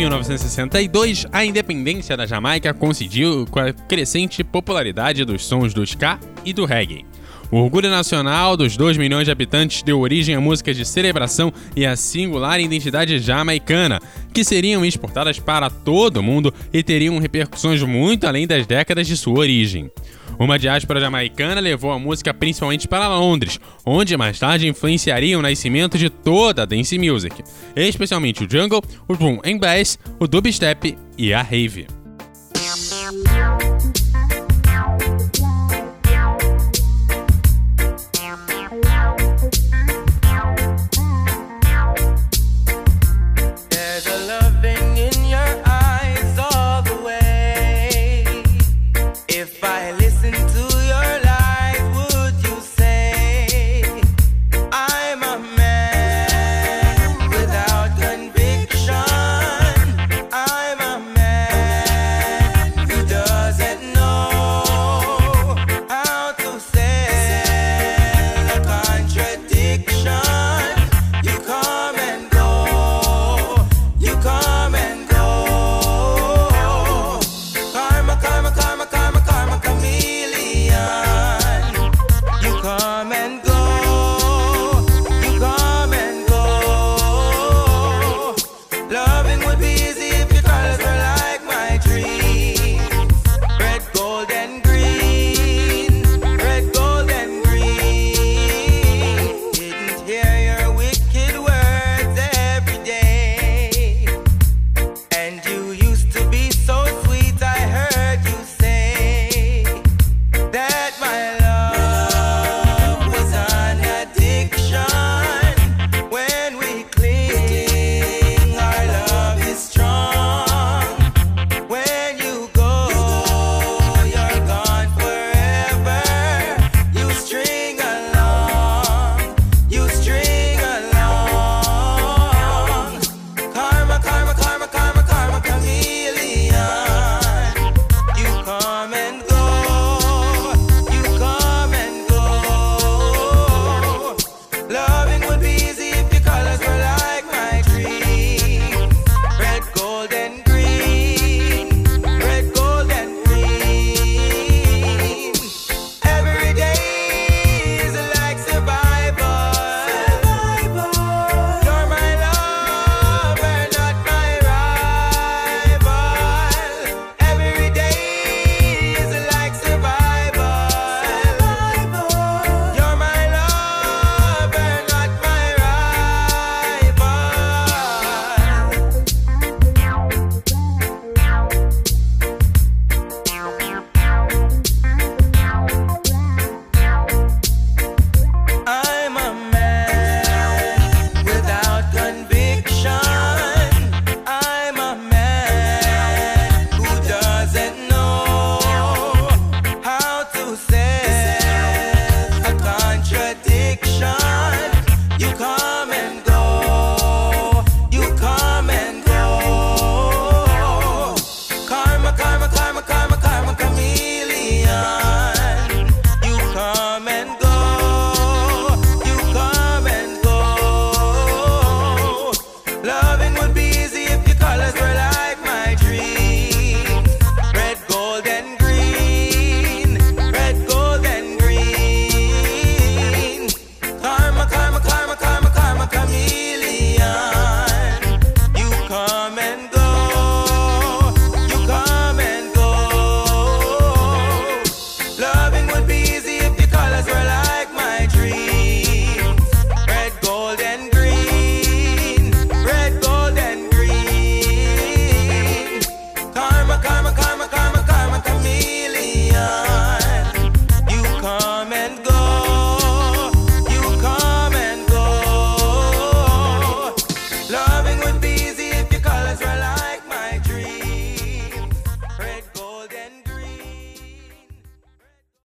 Em 1962, a independência da Jamaica coincidiu com a crescente popularidade dos sons do ska e do reggae. O orgulho nacional dos 2 milhões de habitantes deu origem a músicas de celebração e a singular identidade jamaicana, que seriam exportadas para todo o mundo e teriam repercussões muito além das décadas de sua origem. Uma diáspora jamaicana levou a música principalmente para Londres, onde mais tarde influenciaria o nascimento de toda a dance music, especialmente o jungle, o boom and bass, o dubstep e a rave.